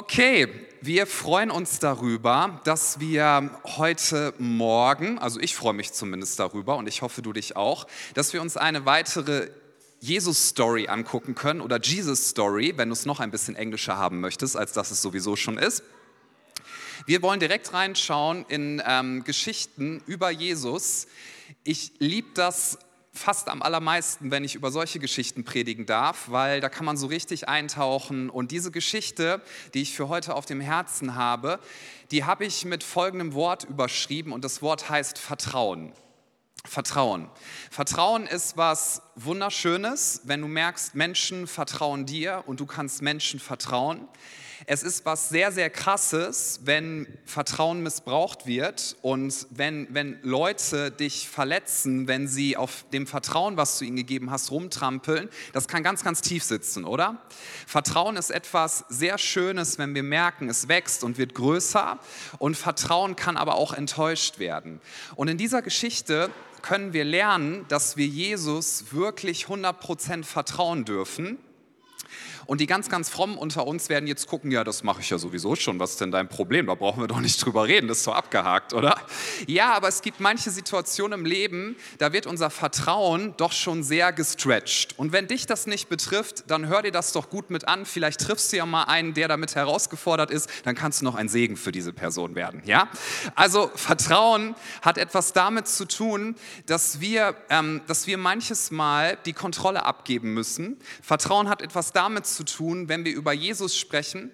Okay, wir freuen uns darüber, dass wir heute Morgen, also ich freue mich zumindest darüber und ich hoffe du dich auch, dass wir uns eine weitere Jesus-Story angucken können oder Jesus-Story, wenn du es noch ein bisschen englischer haben möchtest, als dass es sowieso schon ist. Wir wollen direkt reinschauen in ähm, Geschichten über Jesus. Ich liebe das fast am allermeisten, wenn ich über solche Geschichten predigen darf, weil da kann man so richtig eintauchen. Und diese Geschichte, die ich für heute auf dem Herzen habe, die habe ich mit folgendem Wort überschrieben und das Wort heißt Vertrauen. Vertrauen. Vertrauen ist was Wunderschönes, wenn du merkst, Menschen vertrauen dir und du kannst Menschen vertrauen. Es ist was sehr, sehr krasses, wenn Vertrauen missbraucht wird und wenn, wenn Leute dich verletzen, wenn sie auf dem Vertrauen, was du ihnen gegeben hast, rumtrampeln. Das kann ganz, ganz tief sitzen, oder? Vertrauen ist etwas sehr Schönes, wenn wir merken, es wächst und wird größer. Und Vertrauen kann aber auch enttäuscht werden. Und in dieser Geschichte können wir lernen, dass wir Jesus wirklich 100% vertrauen dürfen und die ganz, ganz frommen unter uns werden jetzt gucken, ja, das mache ich ja sowieso schon, was ist denn dein Problem? Da brauchen wir doch nicht drüber reden, das ist so abgehakt, oder? Ja, aber es gibt manche Situationen im Leben, da wird unser Vertrauen doch schon sehr gestretched. Und wenn dich das nicht betrifft, dann hör dir das doch gut mit an. Vielleicht triffst du ja mal einen, der damit herausgefordert ist, dann kannst du noch ein Segen für diese Person werden, ja? Also Vertrauen hat etwas damit zu tun, dass wir, ähm, dass wir manches Mal die Kontrolle abgeben müssen. Vertrauen hat etwas damit zu zu tun, wenn wir über Jesus sprechen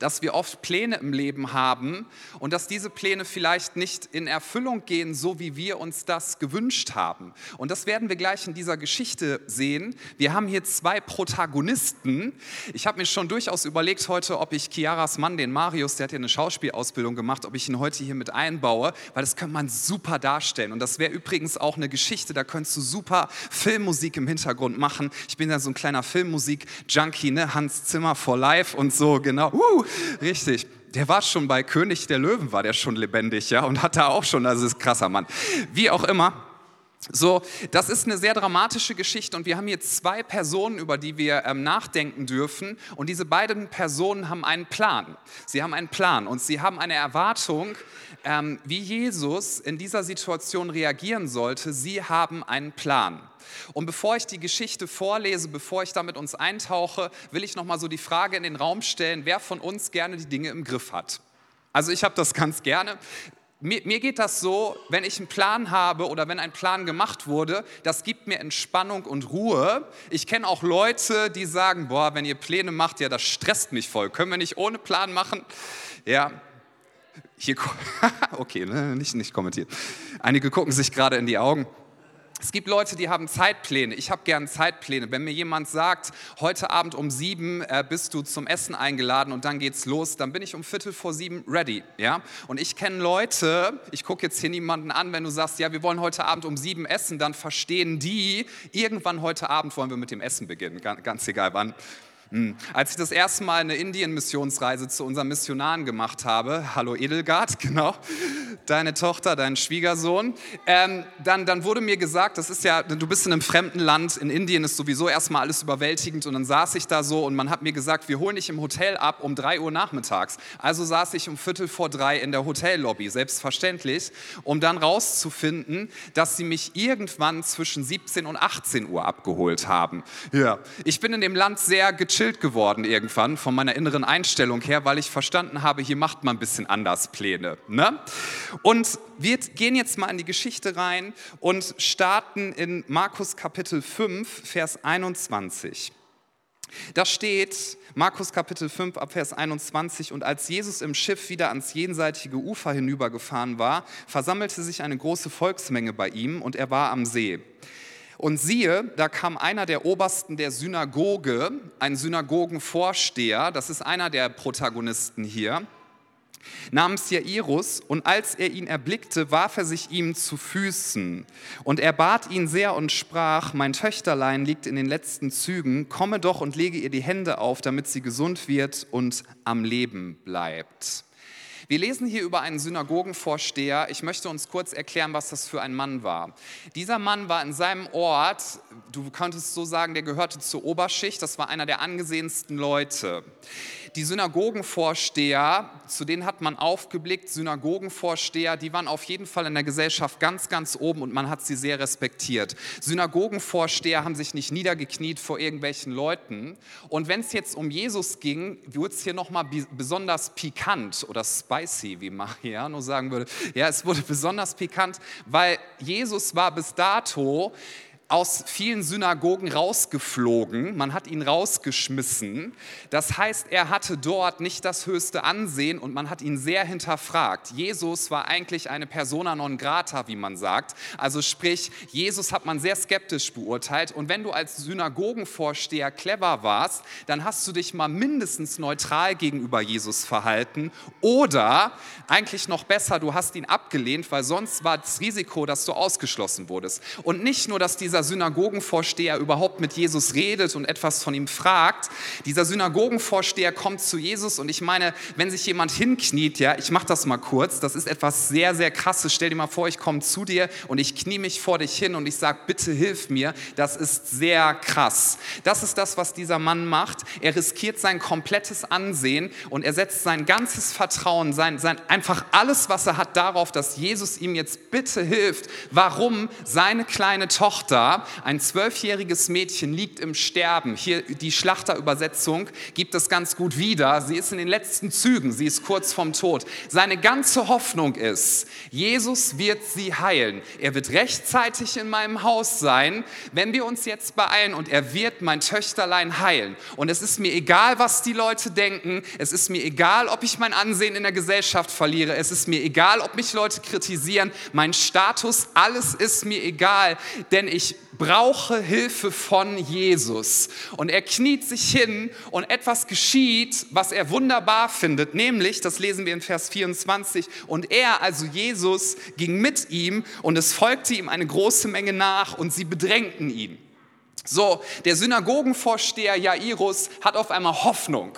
dass wir oft Pläne im Leben haben und dass diese Pläne vielleicht nicht in Erfüllung gehen, so wie wir uns das gewünscht haben. Und das werden wir gleich in dieser Geschichte sehen. Wir haben hier zwei Protagonisten. Ich habe mir schon durchaus überlegt heute, ob ich Chiaras Mann, den Marius, der hat ja eine Schauspielausbildung gemacht, ob ich ihn heute hier mit einbaue, weil das könnte man super darstellen. Und das wäre übrigens auch eine Geschichte, da könntest du super Filmmusik im Hintergrund machen. Ich bin ja so ein kleiner Filmmusik-Junkie, ne? Hans Zimmer for Life und so, genau. Uh, Richtig. Der war schon bei König der Löwen, war der schon lebendig, ja, und hat da auch schon, also ist krasser Mann. Wie auch immer. So, das ist eine sehr dramatische Geschichte und wir haben hier zwei Personen, über die wir ähm, nachdenken dürfen und diese beiden Personen haben einen Plan. Sie haben einen Plan und sie haben eine Erwartung, ähm, wie Jesus in dieser Situation reagieren sollte. Sie haben einen Plan. Und bevor ich die Geschichte vorlese, bevor ich da mit uns eintauche, will ich noch mal so die Frage in den Raum stellen, wer von uns gerne die Dinge im Griff hat. Also ich habe das ganz gerne. Mir, mir, geht das so, wenn ich einen Plan habe oder wenn ein Plan gemacht wurde, das gibt mir Entspannung und Ruhe. Ich kenne auch Leute, die sagen, boah, wenn ihr Pläne macht, ja, das stresst mich voll. Können wir nicht ohne Plan machen? Ja, hier, okay, ne, nicht, nicht kommentiert. Einige gucken sich gerade in die Augen. Es gibt Leute, die haben Zeitpläne. Ich habe gern Zeitpläne. Wenn mir jemand sagt, heute Abend um sieben äh, bist du zum Essen eingeladen und dann geht's los, dann bin ich um Viertel vor sieben ready. Ja? Und ich kenne Leute, ich gucke jetzt hier niemanden an, wenn du sagst, ja, wir wollen heute Abend um sieben essen, dann verstehen die, irgendwann heute Abend wollen wir mit dem Essen beginnen, ganz, ganz egal wann. Hm. Als ich das erste Mal eine Indien-Missionsreise zu unseren Missionaren gemacht habe, hallo Edelgard, genau, deine Tochter, dein Schwiegersohn, ähm, dann, dann wurde mir gesagt, das ist ja, du bist in einem fremden Land, in Indien ist sowieso erstmal alles überwältigend und dann saß ich da so und man hat mir gesagt, wir holen dich im Hotel ab um drei Uhr nachmittags. Also saß ich um Viertel vor drei in der Hotellobby, selbstverständlich, um dann rauszufinden, dass sie mich irgendwann zwischen 17 und 18 Uhr abgeholt haben. Ja, ich bin in dem Land sehr gechillt gechillt geworden irgendwann von meiner inneren Einstellung her, weil ich verstanden habe, hier macht man ein bisschen anders Pläne. Ne? Und wir gehen jetzt mal in die Geschichte rein und starten in Markus Kapitel 5, Vers 21. Da steht, Markus Kapitel 5 ab Vers 21, und als Jesus im Schiff wieder ans jenseitige Ufer hinübergefahren war, versammelte sich eine große Volksmenge bei ihm und er war am See. Und siehe, da kam einer der Obersten der Synagoge, ein Synagogenvorsteher, das ist einer der Protagonisten hier, namens Jairus, und als er ihn erblickte, warf er sich ihm zu Füßen. Und er bat ihn sehr und sprach, mein Töchterlein liegt in den letzten Zügen, komme doch und lege ihr die Hände auf, damit sie gesund wird und am Leben bleibt. Wir lesen hier über einen Synagogenvorsteher. Ich möchte uns kurz erklären, was das für ein Mann war. Dieser Mann war in seinem Ort, du könntest so sagen, der gehörte zur Oberschicht, das war einer der angesehensten Leute. Die Synagogenvorsteher, zu denen hat man aufgeblickt, Synagogenvorsteher, die waren auf jeden Fall in der Gesellschaft ganz, ganz oben und man hat sie sehr respektiert. Synagogenvorsteher haben sich nicht niedergekniet vor irgendwelchen Leuten. Und wenn es jetzt um Jesus ging, wurde es hier nochmal besonders pikant oder spicy, wie Mariano sagen würde. Ja, es wurde besonders pikant, weil Jesus war bis dato aus vielen Synagogen rausgeflogen, man hat ihn rausgeschmissen. Das heißt, er hatte dort nicht das höchste Ansehen und man hat ihn sehr hinterfragt. Jesus war eigentlich eine persona non grata, wie man sagt. Also sprich, Jesus hat man sehr skeptisch beurteilt und wenn du als Synagogenvorsteher clever warst, dann hast du dich mal mindestens neutral gegenüber Jesus verhalten oder eigentlich noch besser, du hast ihn abgelehnt, weil sonst war das Risiko, dass du ausgeschlossen wurdest. Und nicht nur, dass dieser dieser Synagogenvorsteher überhaupt mit Jesus redet und etwas von ihm fragt. Dieser Synagogenvorsteher kommt zu Jesus und ich meine, wenn sich jemand hinkniet, ja, ich mache das mal kurz, das ist etwas sehr, sehr krasses. Stell dir mal vor, ich komme zu dir und ich knie mich vor dich hin und ich sage, bitte hilf mir. Das ist sehr krass. Das ist das, was dieser Mann macht. Er riskiert sein komplettes Ansehen und er setzt sein ganzes Vertrauen, sein, sein einfach alles, was er hat, darauf, dass Jesus ihm jetzt bitte hilft. Warum seine kleine Tochter ein zwölfjähriges Mädchen liegt im Sterben. Hier die Schlachterübersetzung gibt es ganz gut wieder. Sie ist in den letzten Zügen, sie ist kurz vom Tod. Seine ganze Hoffnung ist, Jesus wird sie heilen. Er wird rechtzeitig in meinem Haus sein, wenn wir uns jetzt beeilen und er wird mein Töchterlein heilen. Und es ist mir egal, was die Leute denken. Es ist mir egal, ob ich mein Ansehen in der Gesellschaft verliere. Es ist mir egal, ob mich Leute kritisieren. Mein Status, alles ist mir egal, denn ich brauche Hilfe von Jesus. Und er kniet sich hin und etwas geschieht, was er wunderbar findet, nämlich, das lesen wir in Vers 24, und er, also Jesus, ging mit ihm und es folgte ihm eine große Menge nach und sie bedrängten ihn. So, der Synagogenvorsteher Jairus hat auf einmal Hoffnung.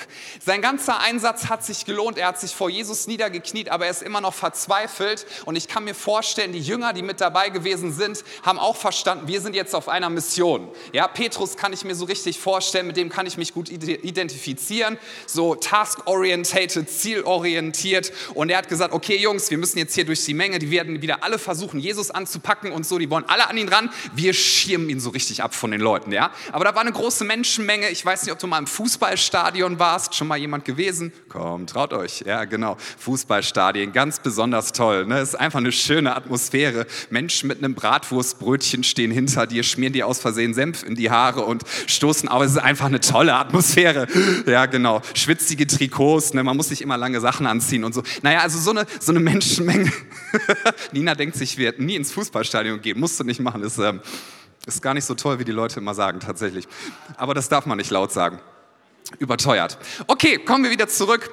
Sein ganzer Einsatz hat sich gelohnt. Er hat sich vor Jesus niedergekniet, aber er ist immer noch verzweifelt. Und ich kann mir vorstellen, die Jünger, die mit dabei gewesen sind, haben auch verstanden, wir sind jetzt auf einer Mission. Ja, Petrus kann ich mir so richtig vorstellen, mit dem kann ich mich gut identifizieren. So task-orientated, zielorientiert. Und er hat gesagt, okay Jungs, wir müssen jetzt hier durch die Menge, die werden wieder alle versuchen, Jesus anzupacken und so. Die wollen alle an ihn ran. Wir schirmen ihn so richtig ab von den Leuten. Leuten, ja. Aber da war eine große Menschenmenge. Ich weiß nicht, ob du mal im Fußballstadion warst, schon mal jemand gewesen? Komm, traut euch. Ja, genau. Fußballstadien, ganz besonders toll. Ne? Ist einfach eine schöne Atmosphäre. Menschen mit einem Bratwurstbrötchen stehen hinter dir, schmieren dir aus Versehen Senf in die Haare und stoßen. Aber es ist einfach eine tolle Atmosphäre. Ja, genau. Schwitzige Trikots. Ne? Man muss sich immer lange Sachen anziehen und so. Naja, also so eine, so eine Menschenmenge. Nina denkt sich, wir hätten nie ins Fußballstadion gehen. Musst du nicht machen. Ist, ähm, ist gar nicht so toll, wie die Leute immer sagen, tatsächlich. Aber das darf man nicht laut sagen. Überteuert. Okay, kommen wir wieder zurück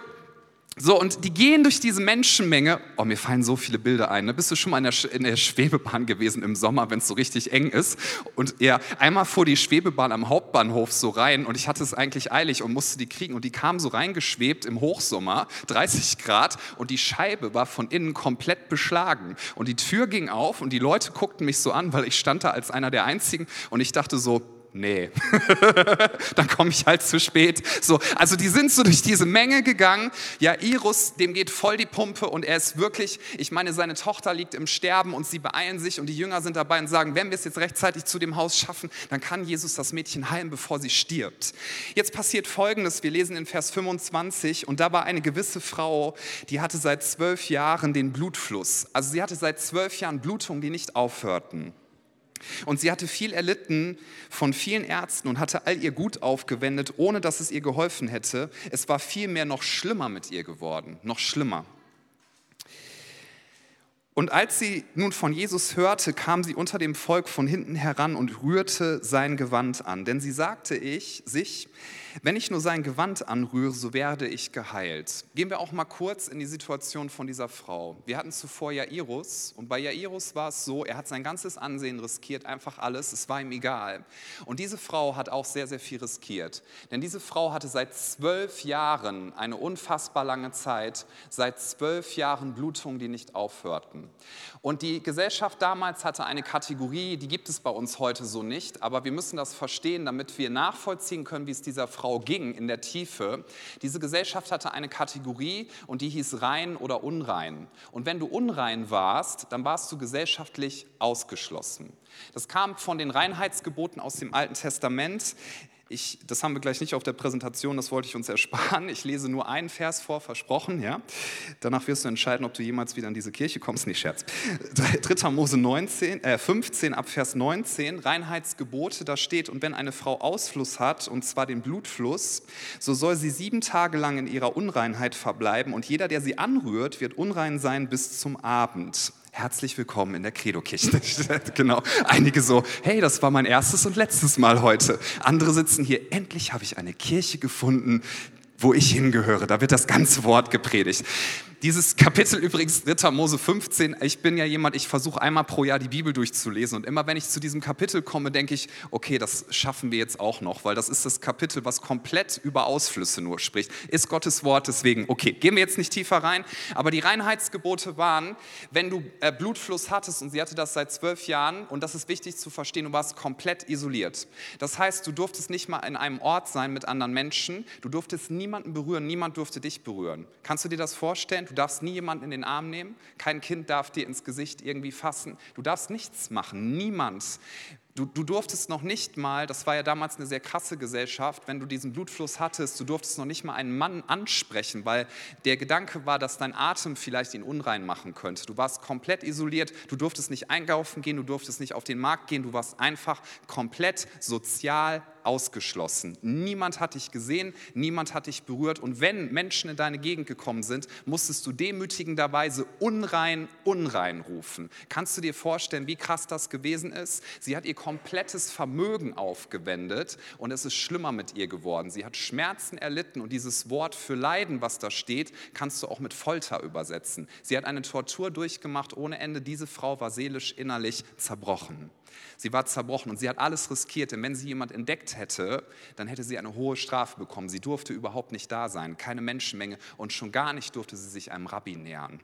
so, und die gehen durch diese Menschenmenge. Oh, mir fallen so viele Bilder ein. Ne? Bist du schon mal in der, Sch in der Schwebebahn gewesen im Sommer, wenn es so richtig eng ist? Und ja, einmal fuhr die Schwebebahn am Hauptbahnhof so rein und ich hatte es eigentlich eilig und musste die kriegen. Und die kam so reingeschwebt im Hochsommer, 30 Grad, und die Scheibe war von innen komplett beschlagen. Und die Tür ging auf und die Leute guckten mich so an, weil ich stand da als einer der Einzigen. Und ich dachte so, nee, dann komme ich halt zu spät. So, also die sind so durch diese Menge gegangen. Ja, Irus, dem geht voll die Pumpe und er ist wirklich, ich meine, seine Tochter liegt im Sterben und sie beeilen sich und die Jünger sind dabei und sagen, wenn wir es jetzt rechtzeitig zu dem Haus schaffen, dann kann Jesus das Mädchen heilen, bevor sie stirbt. Jetzt passiert Folgendes, wir lesen in Vers 25 und da war eine gewisse Frau, die hatte seit zwölf Jahren den Blutfluss. Also sie hatte seit zwölf Jahren Blutungen, die nicht aufhörten. Und sie hatte viel erlitten von vielen Ärzten und hatte all ihr Gut aufgewendet, ohne dass es ihr geholfen hätte. Es war vielmehr noch schlimmer mit ihr geworden, noch schlimmer. Und als sie nun von Jesus hörte, kam sie unter dem Volk von hinten heran und rührte sein Gewand an. Denn sie sagte ich sich, wenn ich nur sein Gewand anrühre, so werde ich geheilt. Gehen wir auch mal kurz in die Situation von dieser Frau. Wir hatten zuvor Jairus und bei Jairus war es so, er hat sein ganzes Ansehen riskiert, einfach alles, es war ihm egal. Und diese Frau hat auch sehr, sehr viel riskiert. Denn diese Frau hatte seit zwölf Jahren, eine unfassbar lange Zeit, seit zwölf Jahren Blutungen, die nicht aufhörten. Und die Gesellschaft damals hatte eine Kategorie, die gibt es bei uns heute so nicht, aber wir müssen das verstehen, damit wir nachvollziehen können, wie es dieser Frau Frau ging in der Tiefe, diese Gesellschaft hatte eine Kategorie und die hieß rein oder unrein. Und wenn du unrein warst, dann warst du gesellschaftlich ausgeschlossen. Das kam von den Reinheitsgeboten aus dem Alten Testament. Ich, das haben wir gleich nicht auf der Präsentation, das wollte ich uns ersparen. Ich lese nur einen Vers vor, versprochen. Ja? Danach wirst du entscheiden, ob du jemals wieder in diese Kirche kommst. Nicht Scherz. 3. Mose 19, äh 15 ab Vers 19, Reinheitsgebote, da steht, und wenn eine Frau Ausfluss hat, und zwar den Blutfluss, so soll sie sieben Tage lang in ihrer Unreinheit verbleiben, und jeder, der sie anrührt, wird unrein sein bis zum Abend. Herzlich willkommen in der Credo-Kirche. genau. Einige so, hey, das war mein erstes und letztes Mal heute. Andere sitzen hier, endlich habe ich eine Kirche gefunden, wo ich hingehöre. Da wird das ganze Wort gepredigt. Dieses Kapitel übrigens, 3. Mose 15, ich bin ja jemand, ich versuche einmal pro Jahr die Bibel durchzulesen und immer wenn ich zu diesem Kapitel komme, denke ich, okay, das schaffen wir jetzt auch noch, weil das ist das Kapitel, was komplett über Ausflüsse nur spricht. Ist Gottes Wort, deswegen, okay, gehen wir jetzt nicht tiefer rein, aber die Reinheitsgebote waren, wenn du äh, Blutfluss hattest und sie hatte das seit zwölf Jahren und das ist wichtig zu verstehen, du warst komplett isoliert. Das heißt, du durftest nicht mal in einem Ort sein mit anderen Menschen, du durftest niemanden berühren, niemand durfte dich berühren. Kannst du dir das vorstellen? Du darfst nie jemanden in den Arm nehmen. Kein Kind darf dir ins Gesicht irgendwie fassen. Du darfst nichts machen. Niemand. Du, du, durftest noch nicht mal, das war ja damals eine sehr krasse Gesellschaft, wenn du diesen Blutfluss hattest, du durftest noch nicht mal einen Mann ansprechen, weil der Gedanke war, dass dein Atem vielleicht ihn unrein machen könnte. Du warst komplett isoliert, du durftest nicht einkaufen gehen, du durftest nicht auf den Markt gehen, du warst einfach komplett sozial ausgeschlossen. Niemand hat dich gesehen, niemand hat dich berührt. Und wenn Menschen in deine Gegend gekommen sind, musstest du demütigenderweise unrein, unrein rufen. Kannst du dir vorstellen, wie krass das gewesen ist? Sie hat ihr komplettes Vermögen aufgewendet und es ist schlimmer mit ihr geworden. Sie hat Schmerzen erlitten und dieses Wort für Leiden, was da steht, kannst du auch mit Folter übersetzen. Sie hat eine Tortur durchgemacht ohne Ende. Diese Frau war seelisch, innerlich zerbrochen. Sie war zerbrochen und sie hat alles riskiert, denn wenn sie jemand entdeckt hätte, dann hätte sie eine hohe Strafe bekommen. Sie durfte überhaupt nicht da sein, keine Menschenmenge und schon gar nicht durfte sie sich einem Rabbi nähern.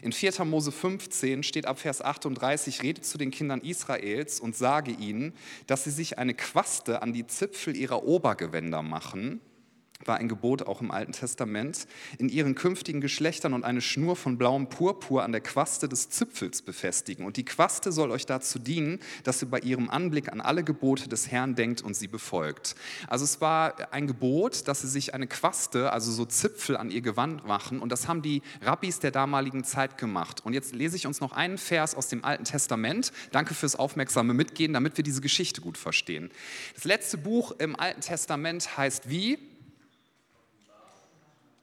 In 4. Mose 15 steht ab Vers 38, redet zu den Kindern Israels und sage ihnen, dass sie sich eine Quaste an die Zipfel ihrer Obergewänder machen war ein Gebot auch im Alten Testament, in ihren künftigen Geschlechtern und eine Schnur von blauem Purpur an der Quaste des Zipfels befestigen. Und die Quaste soll euch dazu dienen, dass ihr bei ihrem Anblick an alle Gebote des Herrn denkt und sie befolgt. Also es war ein Gebot, dass sie sich eine Quaste, also so Zipfel an ihr Gewand machen. Und das haben die Rabbis der damaligen Zeit gemacht. Und jetzt lese ich uns noch einen Vers aus dem Alten Testament. Danke fürs aufmerksame Mitgehen, damit wir diese Geschichte gut verstehen. Das letzte Buch im Alten Testament heißt wie?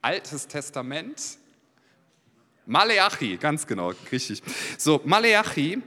Altes Testament. Maleachi, ganz genau, richtig. So, Maleachi,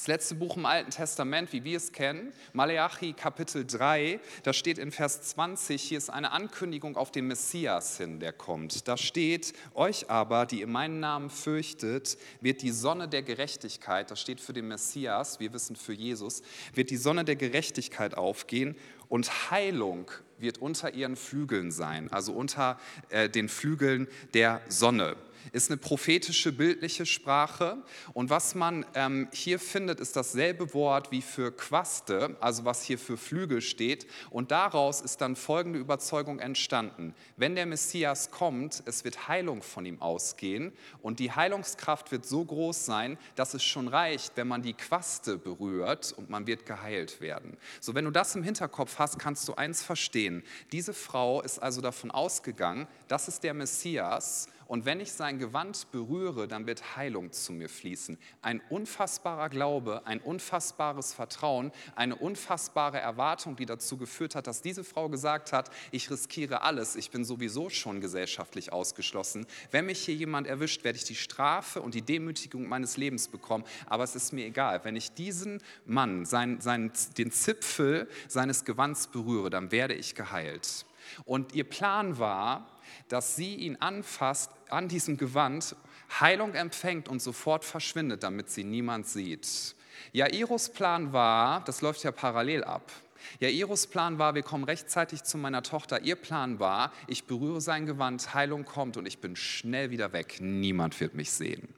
das letzte Buch im Alten Testament, wie wir es kennen, Maleachi Kapitel 3, da steht in Vers 20, hier ist eine Ankündigung auf den Messias hin, der kommt. Da steht, euch aber, die ihr meinen Namen fürchtet, wird die Sonne der Gerechtigkeit, das steht für den Messias, wir wissen für Jesus, wird die Sonne der Gerechtigkeit aufgehen und Heilung wird unter ihren Flügeln sein, also unter äh, den Flügeln der Sonne ist eine prophetische, bildliche Sprache. Und was man ähm, hier findet, ist dasselbe Wort wie für Quaste, also was hier für Flügel steht. Und daraus ist dann folgende Überzeugung entstanden. Wenn der Messias kommt, es wird Heilung von ihm ausgehen. Und die Heilungskraft wird so groß sein, dass es schon reicht, wenn man die Quaste berührt und man wird geheilt werden. So, wenn du das im Hinterkopf hast, kannst du eins verstehen. Diese Frau ist also davon ausgegangen, das ist der Messias und wenn ich sein Gewand berühre, dann wird Heilung zu mir fließen. Ein unfassbarer Glaube, ein unfassbares Vertrauen, eine unfassbare Erwartung, die dazu geführt hat, dass diese Frau gesagt hat, ich riskiere alles, ich bin sowieso schon gesellschaftlich ausgeschlossen. Wenn mich hier jemand erwischt, werde ich die Strafe und die Demütigung meines Lebens bekommen, aber es ist mir egal. Wenn ich diesen Mann, sein, sein, den Zipfel seines Gewands berühre, dann werde ich geheilt. Und ihr Plan war, dass sie ihn anfasst an diesem Gewand, Heilung empfängt und sofort verschwindet, damit sie niemand sieht. Jairus Plan war, das läuft ja parallel ab. Jairus Plan war, wir kommen rechtzeitig zu meiner Tochter. Ihr Plan war, ich berühre sein Gewand, Heilung kommt und ich bin schnell wieder weg. Niemand wird mich sehen.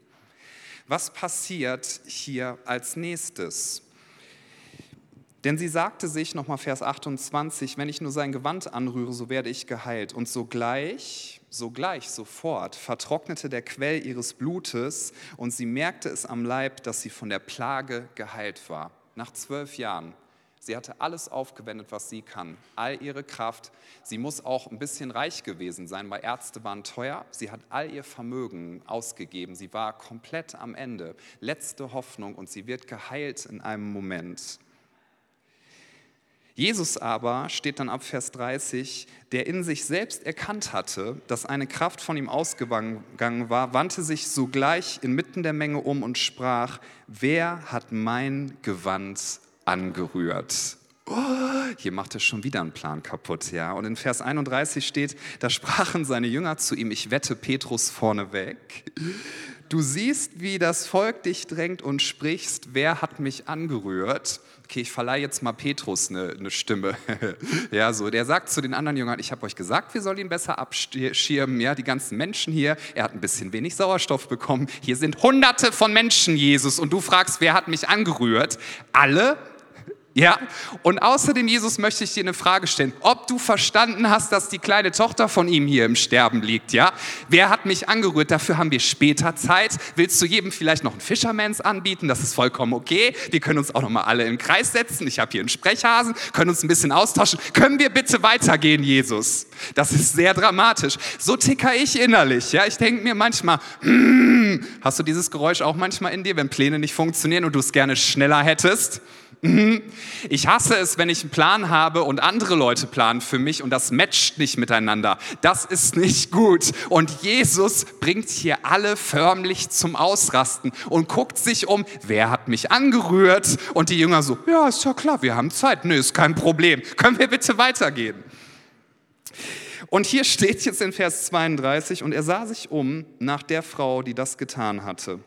Was passiert hier als nächstes? Denn sie sagte sich, nochmal Vers 28, wenn ich nur sein Gewand anrühre, so werde ich geheilt. Und sogleich, sogleich, sofort vertrocknete der Quell ihres Blutes und sie merkte es am Leib, dass sie von der Plage geheilt war. Nach zwölf Jahren. Sie hatte alles aufgewendet, was sie kann, all ihre Kraft. Sie muss auch ein bisschen reich gewesen sein, weil Ärzte waren teuer. Sie hat all ihr Vermögen ausgegeben. Sie war komplett am Ende. Letzte Hoffnung und sie wird geheilt in einem Moment. Jesus aber steht dann ab Vers 30, der in sich selbst erkannt hatte, dass eine Kraft von ihm ausgegangen war, wandte sich sogleich inmitten der Menge um und sprach, wer hat mein Gewand angerührt? Oh, hier macht er schon wieder einen Plan kaputt, ja. Und in Vers 31 steht, da sprachen seine Jünger zu ihm, ich wette Petrus vorneweg, du siehst, wie das Volk dich drängt und sprichst, wer hat mich angerührt? Okay, ich verleihe jetzt mal Petrus eine, eine Stimme. ja, so, der sagt zu den anderen Jüngern, ich habe euch gesagt, wir sollen ihn besser abschirmen. Ja, die ganzen Menschen hier, er hat ein bisschen wenig Sauerstoff bekommen. Hier sind hunderte von Menschen, Jesus, und du fragst, wer hat mich angerührt? Alle ja, und außerdem, Jesus, möchte ich dir eine Frage stellen. Ob du verstanden hast, dass die kleine Tochter von ihm hier im Sterben liegt, ja? Wer hat mich angerührt? Dafür haben wir später Zeit. Willst du jedem vielleicht noch einen Fishermans anbieten? Das ist vollkommen okay. Wir können uns auch noch mal alle im Kreis setzen. Ich habe hier einen Sprechhasen, können uns ein bisschen austauschen. Können wir bitte weitergehen, Jesus? Das ist sehr dramatisch. So ticker ich innerlich, ja? Ich denke mir manchmal, mm, hast du dieses Geräusch auch manchmal in dir, wenn Pläne nicht funktionieren und du es gerne schneller hättest? Mhm. Ich hasse es, wenn ich einen Plan habe und andere Leute planen für mich und das matcht nicht miteinander. Das ist nicht gut. Und Jesus bringt hier alle förmlich zum Ausrasten und guckt sich um, wer hat mich angerührt? Und die Jünger so, ja, ist ja klar, wir haben Zeit. Nö, ist kein Problem. Können wir bitte weitergehen? Und hier steht jetzt in Vers 32, und er sah sich um nach der Frau, die das getan hatte.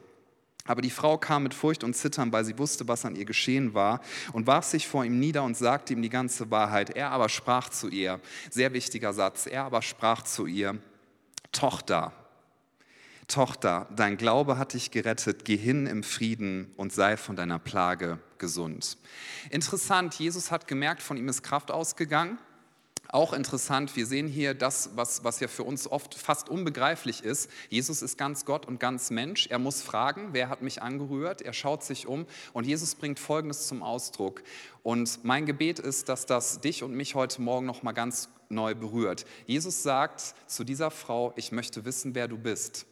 Aber die Frau kam mit Furcht und Zittern, weil sie wusste, was an ihr geschehen war, und warf sich vor ihm nieder und sagte ihm die ganze Wahrheit. Er aber sprach zu ihr, sehr wichtiger Satz, er aber sprach zu ihr, Tochter, Tochter, dein Glaube hat dich gerettet, geh hin im Frieden und sei von deiner Plage gesund. Interessant, Jesus hat gemerkt, von ihm ist Kraft ausgegangen. Auch interessant, wir sehen hier das, was, was ja für uns oft fast unbegreiflich ist. Jesus ist ganz Gott und ganz Mensch. Er muss fragen, wer hat mich angerührt? Er schaut sich um und Jesus bringt Folgendes zum Ausdruck. Und mein Gebet ist, dass das dich und mich heute Morgen noch mal ganz neu berührt. Jesus sagt zu dieser Frau, ich möchte wissen, wer du bist.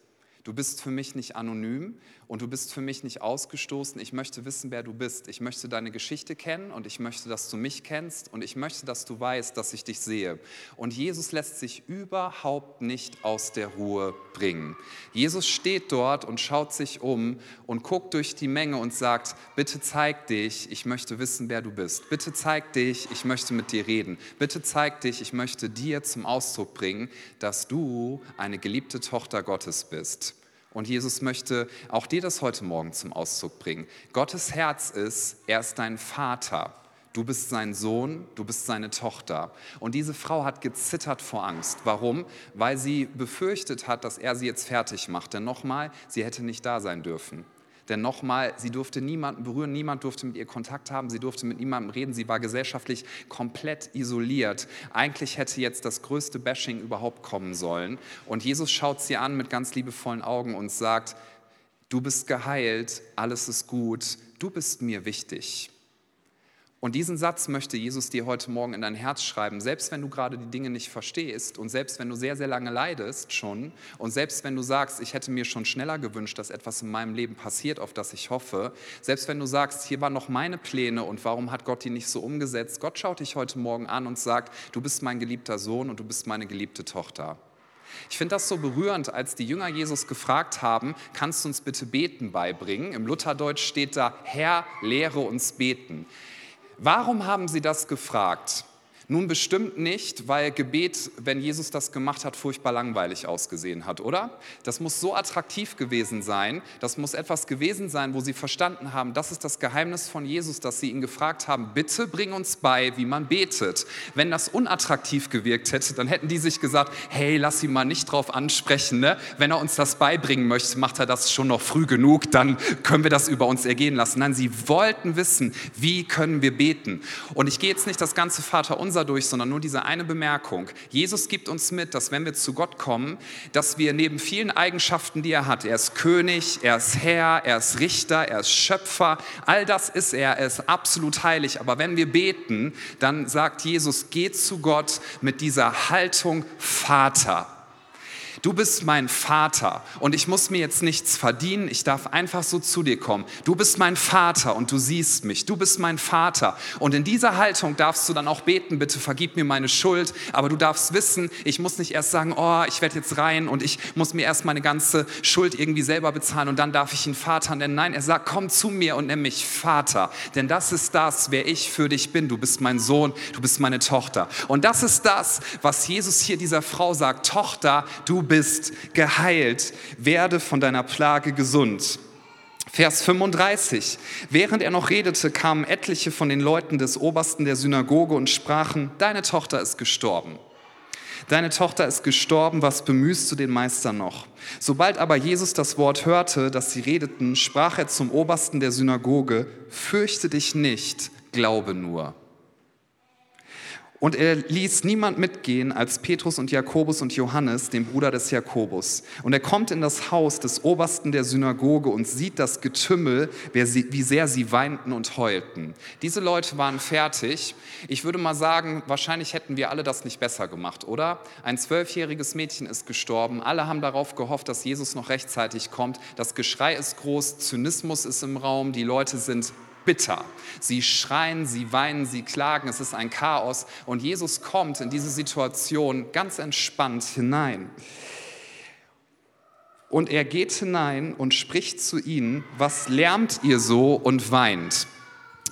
Du bist für mich nicht anonym und du bist für mich nicht ausgestoßen. Ich möchte wissen, wer du bist. Ich möchte deine Geschichte kennen und ich möchte, dass du mich kennst und ich möchte, dass du weißt, dass ich dich sehe. Und Jesus lässt sich überhaupt nicht aus der Ruhe bringen. Jesus steht dort und schaut sich um und guckt durch die Menge und sagt, bitte zeig dich, ich möchte wissen, wer du bist. Bitte zeig dich, ich möchte mit dir reden. Bitte zeig dich, ich möchte dir zum Ausdruck bringen, dass du eine geliebte Tochter Gottes bist. Und Jesus möchte auch dir das heute Morgen zum Ausdruck bringen. Gottes Herz ist, er ist dein Vater. Du bist sein Sohn, du bist seine Tochter. Und diese Frau hat gezittert vor Angst. Warum? Weil sie befürchtet hat, dass er sie jetzt fertig macht. Denn nochmal, sie hätte nicht da sein dürfen. Denn nochmal, sie durfte niemanden berühren, niemand durfte mit ihr Kontakt haben, sie durfte mit niemandem reden, sie war gesellschaftlich komplett isoliert. Eigentlich hätte jetzt das größte Bashing überhaupt kommen sollen. Und Jesus schaut sie an mit ganz liebevollen Augen und sagt, du bist geheilt, alles ist gut, du bist mir wichtig. Und diesen Satz möchte Jesus dir heute Morgen in dein Herz schreiben, selbst wenn du gerade die Dinge nicht verstehst und selbst wenn du sehr, sehr lange leidest schon und selbst wenn du sagst, ich hätte mir schon schneller gewünscht, dass etwas in meinem Leben passiert, auf das ich hoffe, selbst wenn du sagst, hier waren noch meine Pläne und warum hat Gott die nicht so umgesetzt, Gott schaut dich heute Morgen an und sagt, du bist mein geliebter Sohn und du bist meine geliebte Tochter. Ich finde das so berührend, als die Jünger Jesus gefragt haben, kannst du uns bitte beten beibringen? Im Lutherdeutsch steht da, Herr, lehre uns beten. Warum haben sie das gefragt? Nun bestimmt nicht, weil Gebet, wenn Jesus das gemacht hat, furchtbar langweilig ausgesehen hat, oder? Das muss so attraktiv gewesen sein, das muss etwas gewesen sein, wo sie verstanden haben, das ist das Geheimnis von Jesus, dass sie ihn gefragt haben, bitte bring uns bei, wie man betet. Wenn das unattraktiv gewirkt hätte, dann hätten die sich gesagt, hey, lass ihn mal nicht drauf ansprechen, ne? wenn er uns das beibringen möchte, macht er das schon noch früh genug, dann können wir das über uns ergehen lassen. Nein, sie wollten wissen, wie können wir beten. Und ich gehe jetzt nicht das ganze Vater unser unser durch, sondern nur diese eine Bemerkung. Jesus gibt uns mit, dass wenn wir zu Gott kommen, dass wir neben vielen Eigenschaften, die er hat, er ist König, er ist Herr, er ist Richter, er ist Schöpfer, all das ist er, er ist absolut heilig. Aber wenn wir beten, dann sagt Jesus, geht zu Gott mit dieser Haltung Vater du bist mein Vater und ich muss mir jetzt nichts verdienen, ich darf einfach so zu dir kommen. Du bist mein Vater und du siehst mich, du bist mein Vater. Und in dieser Haltung darfst du dann auch beten, bitte vergib mir meine Schuld, aber du darfst wissen, ich muss nicht erst sagen, oh, ich werde jetzt rein und ich muss mir erst meine ganze Schuld irgendwie selber bezahlen und dann darf ich ihn Vater nennen. Nein, er sagt, komm zu mir und nenn mich Vater, denn das ist das, wer ich für dich bin. Du bist mein Sohn, du bist meine Tochter. Und das ist das, was Jesus hier dieser Frau sagt, Tochter, du bist bist geheilt, werde von deiner Plage gesund. Vers 35. Während er noch redete, kamen etliche von den Leuten des Obersten der Synagoge und sprachen, deine Tochter ist gestorben. Deine Tochter ist gestorben, was bemühst du den Meister noch? Sobald aber Jesus das Wort hörte, dass sie redeten, sprach er zum Obersten der Synagoge, fürchte dich nicht, glaube nur. Und er ließ niemand mitgehen als Petrus und Jakobus und Johannes, den Bruder des Jakobus. Und er kommt in das Haus des Obersten der Synagoge und sieht das Getümmel, wie sehr sie weinten und heulten. Diese Leute waren fertig. Ich würde mal sagen, wahrscheinlich hätten wir alle das nicht besser gemacht, oder? Ein zwölfjähriges Mädchen ist gestorben. Alle haben darauf gehofft, dass Jesus noch rechtzeitig kommt. Das Geschrei ist groß, Zynismus ist im Raum, die Leute sind bitter. Sie schreien, sie weinen, sie klagen, es ist ein Chaos und Jesus kommt in diese Situation ganz entspannt hinein. Und er geht hinein und spricht zu ihnen, was lärmt ihr so und weint?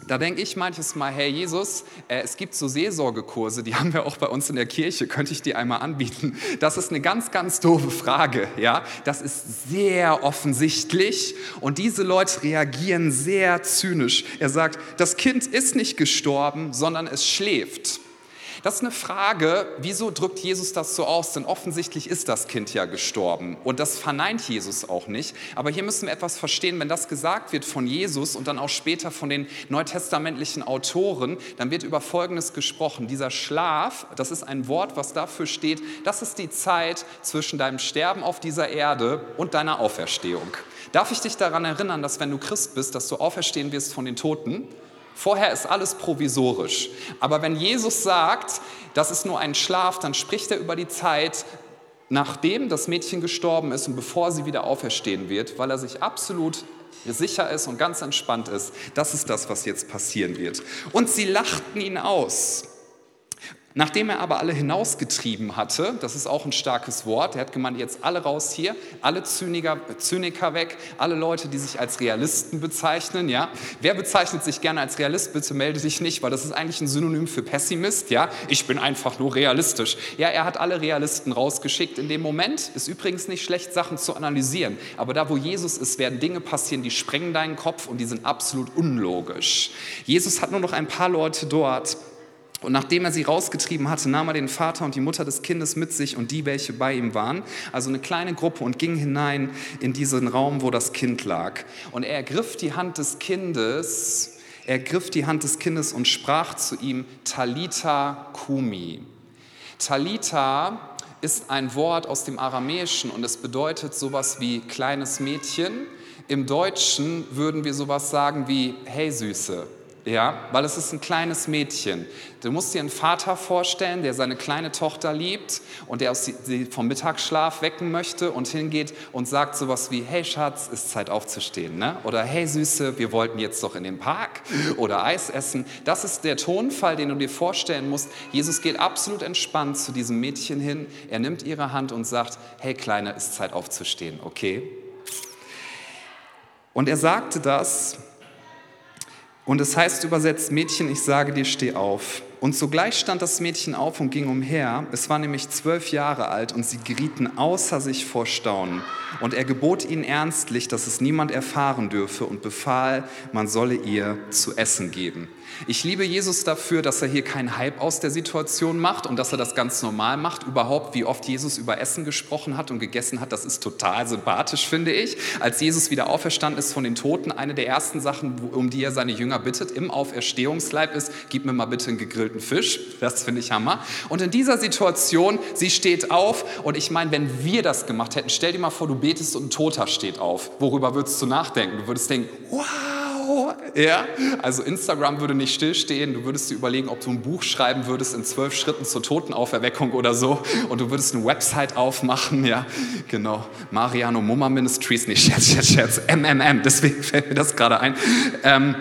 Da denke ich manches Mal, Herr Jesus, äh, es gibt so Seelsorgekurse, die haben wir auch bei uns in der Kirche, könnte ich die einmal anbieten? Das ist eine ganz, ganz doofe Frage. Ja? Das ist sehr offensichtlich und diese Leute reagieren sehr zynisch. Er sagt, das Kind ist nicht gestorben, sondern es schläft. Das ist eine Frage, wieso drückt Jesus das so aus? Denn offensichtlich ist das Kind ja gestorben und das verneint Jesus auch nicht. Aber hier müssen wir etwas verstehen, wenn das gesagt wird von Jesus und dann auch später von den neutestamentlichen Autoren, dann wird über Folgendes gesprochen. Dieser Schlaf, das ist ein Wort, was dafür steht, das ist die Zeit zwischen deinem Sterben auf dieser Erde und deiner Auferstehung. Darf ich dich daran erinnern, dass wenn du Christ bist, dass du auferstehen wirst von den Toten? Vorher ist alles provisorisch. Aber wenn Jesus sagt, das ist nur ein Schlaf, dann spricht er über die Zeit, nachdem das Mädchen gestorben ist und bevor sie wieder auferstehen wird, weil er sich absolut sicher ist und ganz entspannt ist. Das ist das, was jetzt passieren wird. Und sie lachten ihn aus. Nachdem er aber alle hinausgetrieben hatte, das ist auch ein starkes Wort, er hat gemeint, jetzt alle raus hier, alle Zyniker, Zyniker weg, alle Leute, die sich als Realisten bezeichnen, ja. Wer bezeichnet sich gerne als Realist? Bitte melde dich nicht, weil das ist eigentlich ein Synonym für Pessimist, ja. Ich bin einfach nur realistisch. Ja, er hat alle Realisten rausgeschickt. In dem Moment ist übrigens nicht schlecht, Sachen zu analysieren, aber da, wo Jesus ist, werden Dinge passieren, die sprengen deinen Kopf und die sind absolut unlogisch. Jesus hat nur noch ein paar Leute dort, und nachdem er sie rausgetrieben hatte, nahm er den Vater und die Mutter des Kindes mit sich und die, welche bei ihm waren, also eine kleine Gruppe, und ging hinein in diesen Raum, wo das Kind lag. Und er ergriff die Hand des Kindes, er ergriff die Hand des Kindes und sprach zu ihm, Talita Kumi. Talita ist ein Wort aus dem Aramäischen und es bedeutet sowas wie kleines Mädchen. Im Deutschen würden wir sowas sagen wie, hey Süße, ja, weil es ist ein kleines Mädchen. Du musst dir einen Vater vorstellen, der seine kleine Tochter liebt und der sie vom Mittagsschlaf wecken möchte und hingeht und sagt sowas wie, hey Schatz, ist Zeit aufzustehen. Ne? Oder hey Süße, wir wollten jetzt doch in den Park oder Eis essen. Das ist der Tonfall, den du dir vorstellen musst. Jesus geht absolut entspannt zu diesem Mädchen hin. Er nimmt ihre Hand und sagt, hey Kleine, ist Zeit aufzustehen, okay? Und er sagte das und es heißt übersetzt, Mädchen, ich sage dir, steh auf. Und sogleich stand das Mädchen auf und ging umher. Es war nämlich zwölf Jahre alt und sie gerieten außer sich vor Staunen. Und er gebot ihnen ernstlich, dass es niemand erfahren dürfe und befahl, man solle ihr zu essen geben. Ich liebe Jesus dafür, dass er hier keinen Hype aus der Situation macht und dass er das ganz normal macht. Überhaupt, wie oft Jesus über Essen gesprochen hat und gegessen hat, das ist total sympathisch, finde ich. Als Jesus wieder auferstanden ist von den Toten, eine der ersten Sachen, um die er seine Jünger bittet im Auferstehungsleib ist, gib mir mal bitte einen gegrillten Fisch. Das finde ich Hammer. Und in dieser Situation, sie steht auf und ich meine, wenn wir das gemacht hätten, stell dir mal vor, du betest und ein Toter steht auf. Worüber würdest du nachdenken? Du würdest denken, wow ja, also Instagram würde nicht stillstehen. Du würdest dir überlegen, ob du ein Buch schreiben würdest in zwölf Schritten zur Totenauferweckung oder so. Und du würdest eine Website aufmachen, ja, genau. Mariano Mumma Ministries, nicht Scherz, Scherz, Scherz, MMM, deswegen fällt mir das gerade ein. Ähm,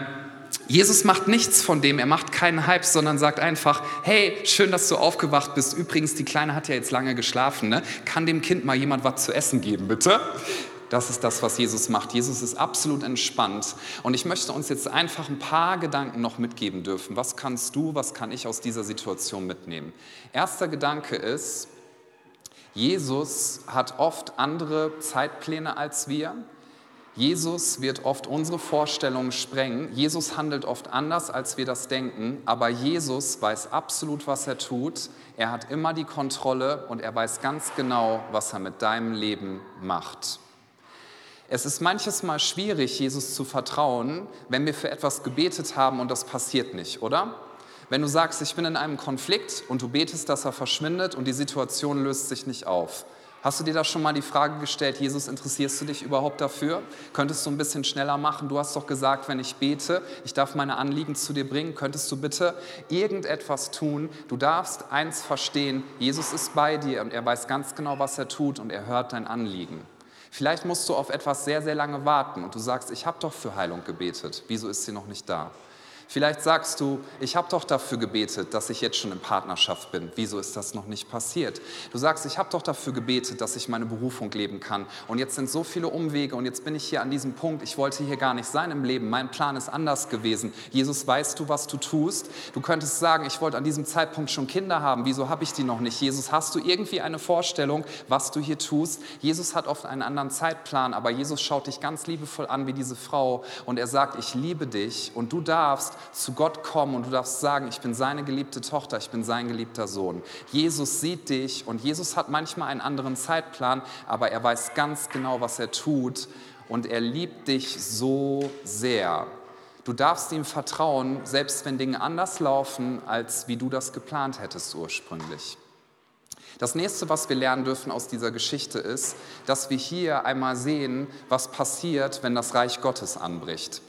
Jesus macht nichts von dem, er macht keinen Hype, sondern sagt einfach, hey, schön, dass du aufgewacht bist. Übrigens, die Kleine hat ja jetzt lange geschlafen, ne? Kann dem Kind mal jemand was zu essen geben, bitte? Das ist das, was Jesus macht. Jesus ist absolut entspannt. Und ich möchte uns jetzt einfach ein paar Gedanken noch mitgeben dürfen. Was kannst du, was kann ich aus dieser Situation mitnehmen? Erster Gedanke ist, Jesus hat oft andere Zeitpläne als wir. Jesus wird oft unsere Vorstellungen sprengen. Jesus handelt oft anders, als wir das denken. Aber Jesus weiß absolut, was er tut. Er hat immer die Kontrolle und er weiß ganz genau, was er mit deinem Leben macht. Es ist manches Mal schwierig, Jesus zu vertrauen, wenn wir für etwas gebetet haben und das passiert nicht, oder? Wenn du sagst, ich bin in einem Konflikt und du betest, dass er verschwindet und die Situation löst sich nicht auf. Hast du dir da schon mal die Frage gestellt, Jesus, interessierst du dich überhaupt dafür? Könntest du ein bisschen schneller machen? Du hast doch gesagt, wenn ich bete, ich darf meine Anliegen zu dir bringen. Könntest du bitte irgendetwas tun? Du darfst eins verstehen, Jesus ist bei dir und er weiß ganz genau, was er tut und er hört dein Anliegen. Vielleicht musst du auf etwas sehr, sehr lange warten und du sagst, ich habe doch für Heilung gebetet. Wieso ist sie noch nicht da? Vielleicht sagst du, ich habe doch dafür gebetet, dass ich jetzt schon in Partnerschaft bin. Wieso ist das noch nicht passiert? Du sagst, ich habe doch dafür gebetet, dass ich meine Berufung leben kann. Und jetzt sind so viele Umwege und jetzt bin ich hier an diesem Punkt. Ich wollte hier gar nicht sein im Leben. Mein Plan ist anders gewesen. Jesus, weißt du, was du tust? Du könntest sagen, ich wollte an diesem Zeitpunkt schon Kinder haben. Wieso habe ich die noch nicht? Jesus, hast du irgendwie eine Vorstellung, was du hier tust? Jesus hat oft einen anderen Zeitplan, aber Jesus schaut dich ganz liebevoll an wie diese Frau und er sagt, ich liebe dich und du darfst zu Gott kommen und du darfst sagen, ich bin seine geliebte Tochter, ich bin sein geliebter Sohn. Jesus sieht dich und Jesus hat manchmal einen anderen Zeitplan, aber er weiß ganz genau, was er tut und er liebt dich so sehr. Du darfst ihm vertrauen, selbst wenn Dinge anders laufen, als wie du das geplant hättest ursprünglich. Das nächste, was wir lernen dürfen aus dieser Geschichte, ist, dass wir hier einmal sehen, was passiert, wenn das Reich Gottes anbricht.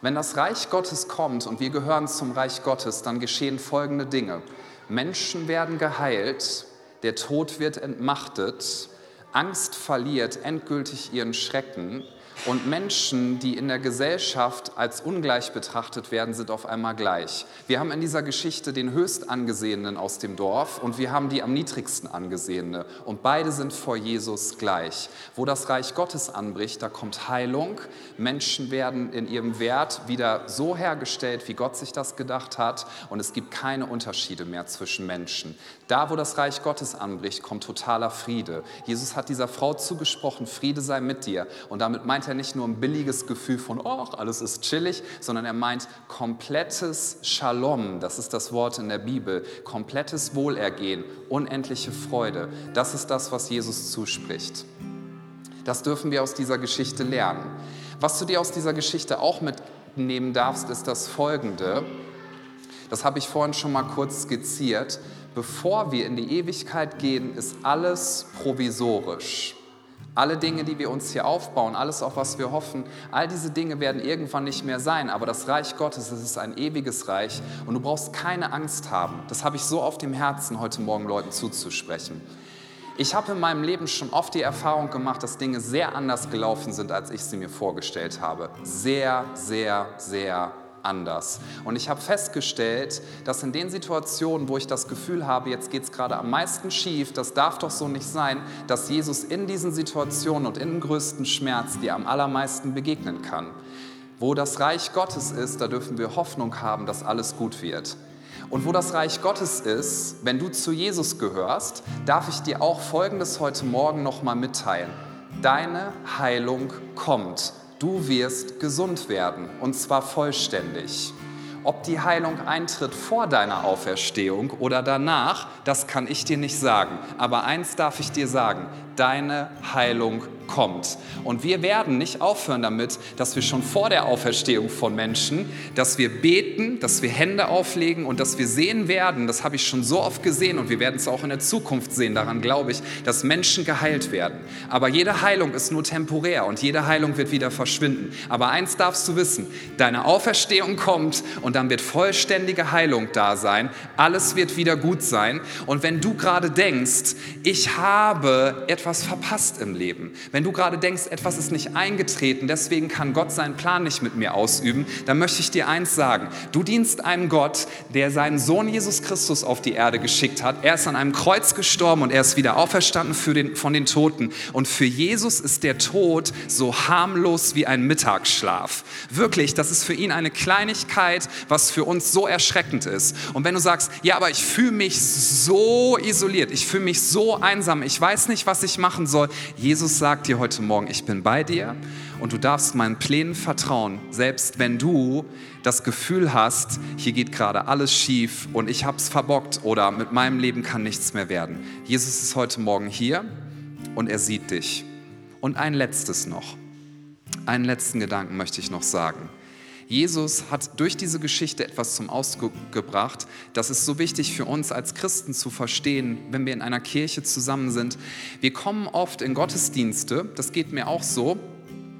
Wenn das Reich Gottes kommt und wir gehören zum Reich Gottes, dann geschehen folgende Dinge. Menschen werden geheilt, der Tod wird entmachtet, Angst verliert endgültig ihren Schrecken und Menschen, die in der Gesellschaft als ungleich betrachtet werden, sind auf einmal gleich. Wir haben in dieser Geschichte den höchst angesehenen aus dem Dorf und wir haben die am niedrigsten angesehene. Und beide sind vor Jesus gleich. Wo das Reich Gottes anbricht, da kommt Heilung. Menschen werden in ihrem Wert wieder so hergestellt, wie Gott sich das gedacht hat. Und es gibt keine Unterschiede mehr zwischen Menschen. Da, wo das Reich Gottes anbricht, kommt totaler Friede. Jesus hat dieser Frau zugesprochen, Friede sei mit dir. Und damit meint er nicht nur ein billiges Gefühl von, oh, alles ist chillig, sondern er meint komplettes Shalom, das ist das Wort in der Bibel, komplettes Wohlergehen, unendliche Freude. Das ist das, was Jesus zuspricht. Das dürfen wir aus dieser Geschichte lernen. Was du dir aus dieser Geschichte auch mitnehmen darfst, ist das Folgende. Das habe ich vorhin schon mal kurz skizziert. Bevor wir in die Ewigkeit gehen, ist alles provisorisch. Alle Dinge, die wir uns hier aufbauen, alles, auf was wir hoffen, all diese Dinge werden irgendwann nicht mehr sein. Aber das Reich Gottes, das ist ein ewiges Reich und du brauchst keine Angst haben. Das habe ich so auf dem Herzen, heute Morgen Leuten zuzusprechen. Ich habe in meinem Leben schon oft die Erfahrung gemacht, dass Dinge sehr anders gelaufen sind, als ich sie mir vorgestellt habe. Sehr, sehr, sehr anders. Und ich habe festgestellt, dass in den Situationen, wo ich das Gefühl habe, jetzt geht es gerade am meisten schief, das darf doch so nicht sein, dass Jesus in diesen Situationen und in dem größten Schmerz dir am allermeisten begegnen kann. Wo das Reich Gottes ist, da dürfen wir Hoffnung haben, dass alles gut wird. Und wo das Reich Gottes ist, wenn du zu Jesus gehörst, darf ich dir auch Folgendes heute Morgen nochmal mitteilen. Deine Heilung kommt. Du wirst gesund werden und zwar vollständig. Ob die Heilung eintritt vor deiner Auferstehung oder danach, das kann ich dir nicht sagen. Aber eins darf ich dir sagen, deine Heilung kommt. Und wir werden nicht aufhören damit, dass wir schon vor der Auferstehung von Menschen, dass wir beten, dass wir Hände auflegen und dass wir sehen werden, das habe ich schon so oft gesehen und wir werden es auch in der Zukunft sehen, daran glaube ich, dass Menschen geheilt werden. Aber jede Heilung ist nur temporär und jede Heilung wird wieder verschwinden. Aber eins darfst du wissen, deine Auferstehung kommt und dann wird vollständige Heilung da sein. Alles wird wieder gut sein. Und wenn du gerade denkst, ich habe etwas verpasst im Leben, wenn wenn du gerade denkst, etwas ist nicht eingetreten, deswegen kann Gott seinen Plan nicht mit mir ausüben, dann möchte ich dir eins sagen. Du dienst einem Gott, der seinen Sohn Jesus Christus auf die Erde geschickt hat. Er ist an einem Kreuz gestorben und er ist wieder auferstanden den, von den Toten. Und für Jesus ist der Tod so harmlos wie ein Mittagsschlaf. Wirklich, das ist für ihn eine Kleinigkeit, was für uns so erschreckend ist. Und wenn du sagst, ja, aber ich fühle mich so isoliert, ich fühle mich so einsam, ich weiß nicht, was ich machen soll. Jesus sagt dir heute Morgen, ich bin bei dir und du darfst meinen Plänen vertrauen, selbst wenn du das Gefühl hast, hier geht gerade alles schief und ich habe es verbockt oder mit meinem Leben kann nichts mehr werden. Jesus ist heute Morgen hier und er sieht dich. Und ein letztes noch, einen letzten Gedanken möchte ich noch sagen. Jesus hat durch diese Geschichte etwas zum Ausdruck gebracht, das ist so wichtig für uns als Christen zu verstehen, wenn wir in einer Kirche zusammen sind. Wir kommen oft in Gottesdienste, das geht mir auch so,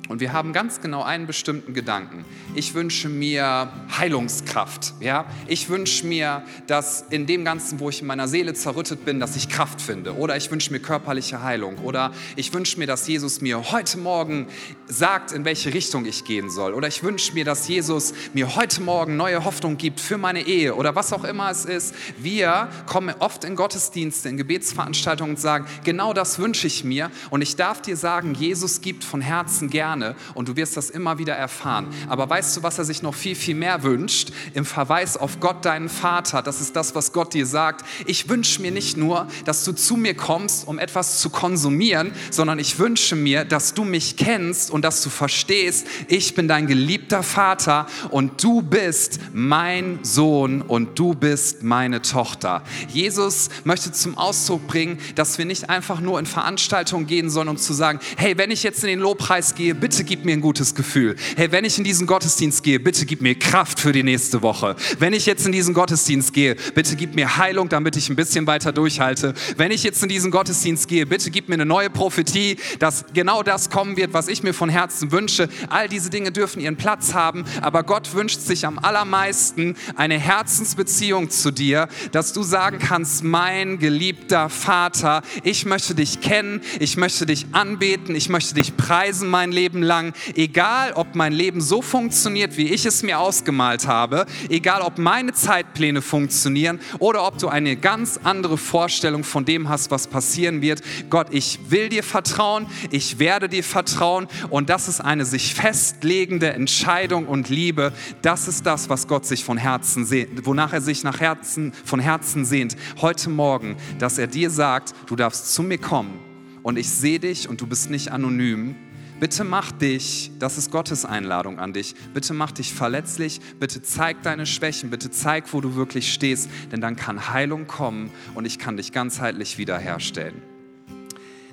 und wir haben ganz genau einen bestimmten Gedanken. Ich wünsche mir Heilungskraft. Ja? Ich wünsche mir, dass in dem Ganzen, wo ich in meiner Seele zerrüttet bin, dass ich Kraft finde. Oder ich wünsche mir körperliche Heilung. Oder ich wünsche mir, dass Jesus mir heute Morgen sagt, in welche Richtung ich gehen soll. Oder ich wünsche mir, dass Jesus mir heute Morgen neue Hoffnung gibt für meine Ehe. Oder was auch immer es ist. Wir kommen oft in Gottesdienste, in Gebetsveranstaltungen und sagen, genau das wünsche ich mir. Und ich darf dir sagen, Jesus gibt von Herzen gerne gerne und du wirst das immer wieder erfahren. Aber weißt du, was er sich noch viel, viel mehr wünscht? Im Verweis auf Gott, deinen Vater, das ist das, was Gott dir sagt. Ich wünsche mir nicht nur, dass du zu mir kommst, um etwas zu konsumieren, sondern ich wünsche mir, dass du mich kennst und dass du verstehst, ich bin dein geliebter Vater und du bist mein Sohn und du bist meine Tochter. Jesus möchte zum Ausdruck bringen, dass wir nicht einfach nur in Veranstaltungen gehen sollen, um zu sagen, hey, wenn ich jetzt in den Lobpreis gehe, bitte gib mir ein gutes Gefühl. Hey, wenn ich in diesen Gottesdienst gehe, bitte gib mir Kraft für die nächste Woche. Wenn ich jetzt in diesen Gottesdienst gehe, bitte gib mir Heilung, damit ich ein bisschen weiter durchhalte. Wenn ich jetzt in diesen Gottesdienst gehe, bitte gib mir eine neue Prophetie, dass genau das kommen wird, was ich mir von Herzen wünsche. All diese Dinge dürfen ihren Platz haben, aber Gott wünscht sich am allermeisten eine Herzensbeziehung zu dir, dass du sagen kannst, mein geliebter Vater, ich möchte dich kennen, ich möchte dich anbeten, ich möchte dich preisen, mein Leben Leben lang, egal ob mein Leben so funktioniert, wie ich es mir ausgemalt habe, egal ob meine Zeitpläne funktionieren oder ob du eine ganz andere Vorstellung von dem hast, was passieren wird. Gott, ich will dir vertrauen, ich werde dir vertrauen und das ist eine sich festlegende Entscheidung und Liebe. Das ist das, was Gott sich von Herzen sehnt, wonach er sich nach Herzen, von Herzen sehnt. Heute Morgen, dass er dir sagt, du darfst zu mir kommen und ich sehe dich und du bist nicht anonym. Bitte mach dich, das ist Gottes Einladung an dich, bitte mach dich verletzlich, bitte zeig deine Schwächen, bitte zeig, wo du wirklich stehst, denn dann kann Heilung kommen und ich kann dich ganzheitlich wiederherstellen.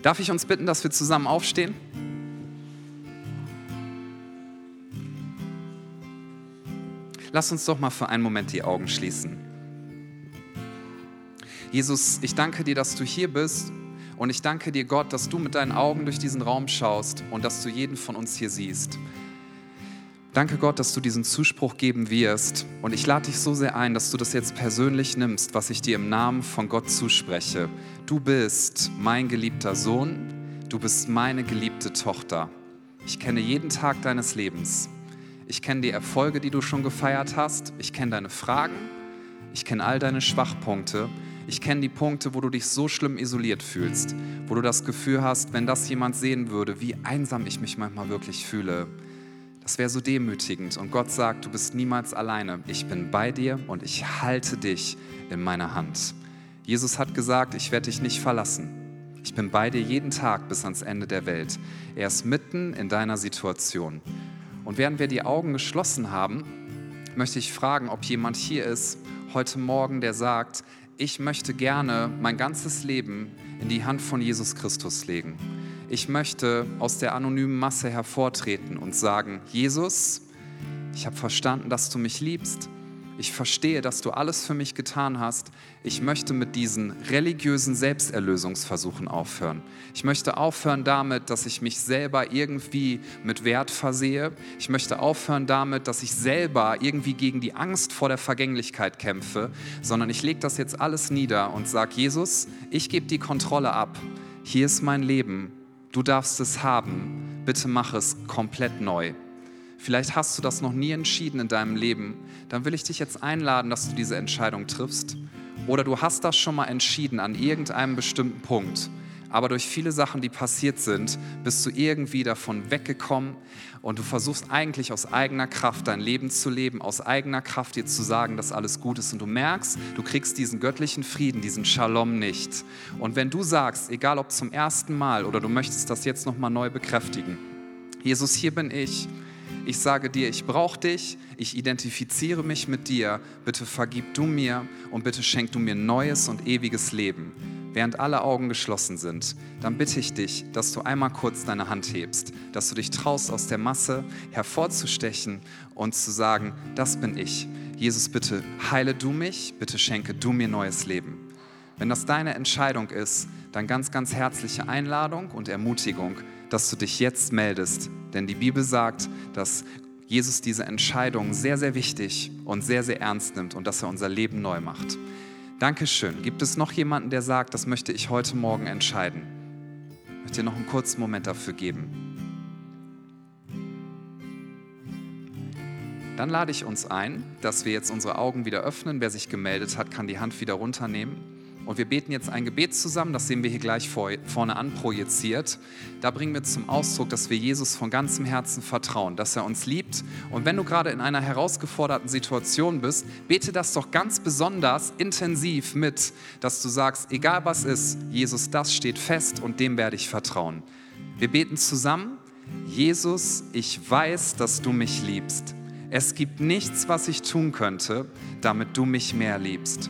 Darf ich uns bitten, dass wir zusammen aufstehen? Lass uns doch mal für einen Moment die Augen schließen. Jesus, ich danke dir, dass du hier bist und ich danke dir, Gott, dass du mit deinen Augen durch diesen Raum schaust und dass du jeden von uns hier siehst. Danke Gott, dass du diesen Zuspruch geben wirst. Und ich lade dich so sehr ein, dass du das jetzt persönlich nimmst, was ich dir im Namen von Gott zuspreche. Du bist mein geliebter Sohn, du bist meine geliebte Tochter. Ich kenne jeden Tag deines Lebens. Ich kenne die Erfolge, die du schon gefeiert hast. Ich kenne deine Fragen. Ich kenne all deine Schwachpunkte. Ich kenne die Punkte, wo du dich so schlimm isoliert fühlst, wo du das Gefühl hast, wenn das jemand sehen würde, wie einsam ich mich manchmal wirklich fühle, Das wäre so demütigend. Und Gott sagt, du bist niemals alleine. Ich bin bei dir und ich halte dich in meiner Hand. Jesus hat gesagt, ich werde dich nicht verlassen. Ich bin bei dir jeden Tag bis ans Ende der Welt. Er ist mitten in deiner Situation. Und während wir die Augen geschlossen haben, möchte ich fragen, ob jemand hier ist heute Morgen, der sagt, ich möchte gerne mein ganzes Leben in die Hand von Jesus Christus legen. Ich möchte aus der anonymen Masse hervortreten und sagen, Jesus, ich habe verstanden, dass du mich liebst. Ich verstehe, dass du alles für mich getan hast. Ich möchte mit diesen religiösen Selbsterlösungsversuchen aufhören. Ich möchte aufhören damit, dass ich mich selber irgendwie mit Wert versehe. Ich möchte aufhören damit, dass ich selber irgendwie gegen die Angst vor der Vergänglichkeit kämpfe, sondern ich lege das jetzt alles nieder und sage, Jesus, ich gebe die Kontrolle ab. Hier ist mein Leben. Du darfst es haben. Bitte mach es komplett neu. Vielleicht hast du das noch nie entschieden in deinem Leben. Dann will ich dich jetzt einladen, dass du diese Entscheidung triffst. Oder du hast das schon mal entschieden an irgendeinem bestimmten Punkt. Aber durch viele Sachen, die passiert sind, bist du irgendwie davon weggekommen und du versuchst eigentlich aus eigener Kraft dein Leben zu leben, aus eigener Kraft dir zu sagen, dass alles gut ist. Und du merkst, du kriegst diesen göttlichen Frieden, diesen Shalom nicht. Und wenn du sagst, egal ob zum ersten Mal oder du möchtest das jetzt nochmal neu bekräftigen, Jesus, hier bin ich ich sage dir, ich brauche dich, ich identifiziere mich mit dir, bitte vergib du mir und bitte schenk du mir neues und ewiges Leben. Während alle Augen geschlossen sind, dann bitte ich dich, dass du einmal kurz deine Hand hebst, dass du dich traust, aus der Masse hervorzustechen und zu sagen, das bin ich. Jesus, bitte heile du mich, bitte schenke du mir neues Leben. Wenn das deine Entscheidung ist, dann ganz, ganz herzliche Einladung und Ermutigung, dass du dich jetzt meldest. Denn die Bibel sagt, dass Jesus diese Entscheidung sehr, sehr wichtig und sehr, sehr ernst nimmt und dass er unser Leben neu macht. Dankeschön. Gibt es noch jemanden, der sagt, das möchte ich heute Morgen entscheiden? Ich möchte dir noch einen kurzen Moment dafür geben. Dann lade ich uns ein, dass wir jetzt unsere Augen wieder öffnen. Wer sich gemeldet hat, kann die Hand wieder runternehmen. Und wir beten jetzt ein Gebet zusammen, das sehen wir hier gleich vor, vorne an projiziert. Da bringen wir zum Ausdruck, dass wir Jesus von ganzem Herzen vertrauen, dass er uns liebt. Und wenn du gerade in einer herausgeforderten Situation bist, bete das doch ganz besonders intensiv mit, dass du sagst, egal was ist, Jesus, das steht fest und dem werde ich vertrauen. Wir beten zusammen, Jesus, ich weiß, dass du mich liebst. Es gibt nichts, was ich tun könnte, damit du mich mehr liebst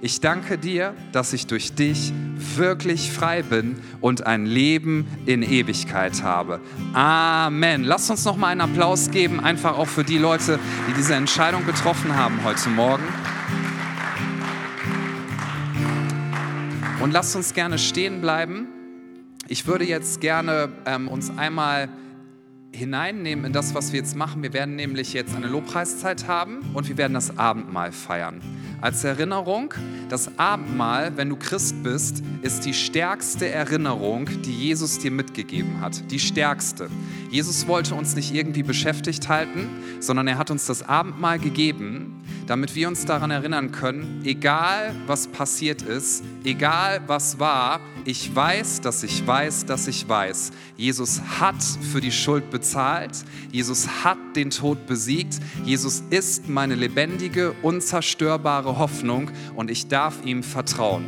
Ich danke dir, dass ich durch dich wirklich frei bin und ein Leben in Ewigkeit habe. Amen. Lasst uns noch mal einen Applaus geben, einfach auch für die Leute, die diese Entscheidung getroffen haben heute Morgen. Und lasst uns gerne stehen bleiben. Ich würde jetzt gerne ähm, uns einmal hineinnehmen in das, was wir jetzt machen. Wir werden nämlich jetzt eine Lobpreiszeit haben und wir werden das Abendmahl feiern. Als Erinnerung, das Abendmahl, wenn du Christ bist, ist die stärkste Erinnerung, die Jesus dir mitgegeben hat. Die stärkste. Jesus wollte uns nicht irgendwie beschäftigt halten, sondern er hat uns das Abendmahl gegeben, damit wir uns daran erinnern können, egal was passiert ist, egal was war, ich weiß, dass ich weiß, dass ich weiß. Jesus hat für die Schuld bezahlt. Jesus hat den Tod besiegt. Jesus ist meine lebendige, unzerstörbare Hoffnung und ich darf ihm vertrauen.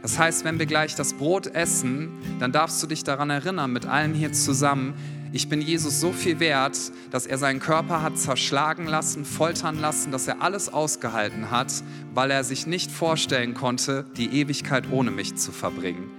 Das heißt, wenn wir gleich das Brot essen, dann darfst du dich daran erinnern, mit allen hier zusammen, ich bin Jesus so viel wert, dass er seinen Körper hat zerschlagen lassen, foltern lassen, dass er alles ausgehalten hat, weil er sich nicht vorstellen konnte, die Ewigkeit ohne mich zu verbringen.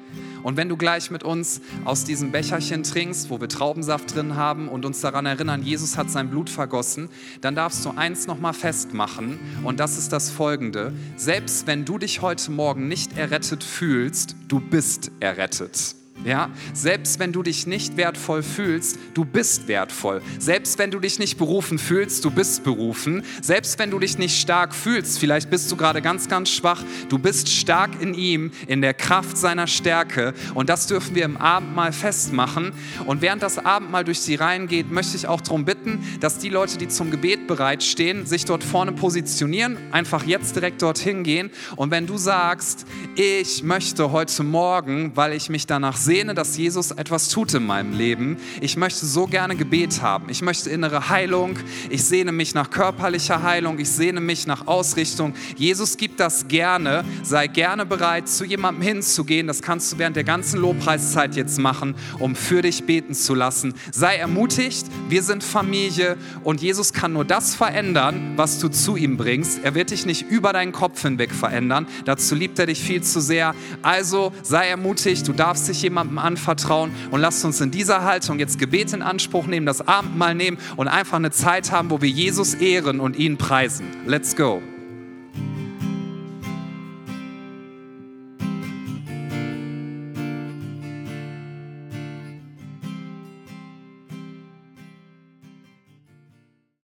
Und wenn du gleich mit uns aus diesem Becherchen trinkst, wo wir Traubensaft drin haben und uns daran erinnern, Jesus hat sein Blut vergossen, dann darfst du eins nochmal festmachen und das ist das folgende. Selbst wenn du dich heute Morgen nicht errettet fühlst, du bist errettet. Ja, selbst wenn du dich nicht wertvoll fühlst, du bist wertvoll. Selbst wenn du dich nicht berufen fühlst, du bist berufen. Selbst wenn du dich nicht stark fühlst, vielleicht bist du gerade ganz, ganz schwach, du bist stark in ihm, in der Kraft seiner Stärke. Und das dürfen wir im Abendmahl festmachen. Und während das Abendmahl durch die Reihen geht, möchte ich auch darum bitten, dass die Leute, die zum Gebet bereitstehen, sich dort vorne positionieren, einfach jetzt direkt dorthin gehen. Und wenn du sagst, ich möchte heute Morgen, weil ich mich danach sehe, sehne, dass Jesus etwas tut in meinem Leben. Ich möchte so gerne Gebet haben. Ich möchte innere Heilung. Ich sehne mich nach körperlicher Heilung. Ich sehne mich nach Ausrichtung. Jesus gibt das gerne. Sei gerne bereit, zu jemandem hinzugehen. Das kannst du während der ganzen Lobpreiszeit jetzt machen, um für dich beten zu lassen. Sei ermutigt. Wir sind Familie und Jesus kann nur das verändern, was du zu ihm bringst. Er wird dich nicht über deinen Kopf hinweg verändern. Dazu liebt er dich viel zu sehr. Also sei ermutigt. Du darfst dich jemandem jemandem anvertrauen und lasst uns in dieser Haltung jetzt Gebet in Anspruch nehmen, das Abendmahl nehmen und einfach eine Zeit haben, wo wir Jesus ehren und ihn preisen. Let's go.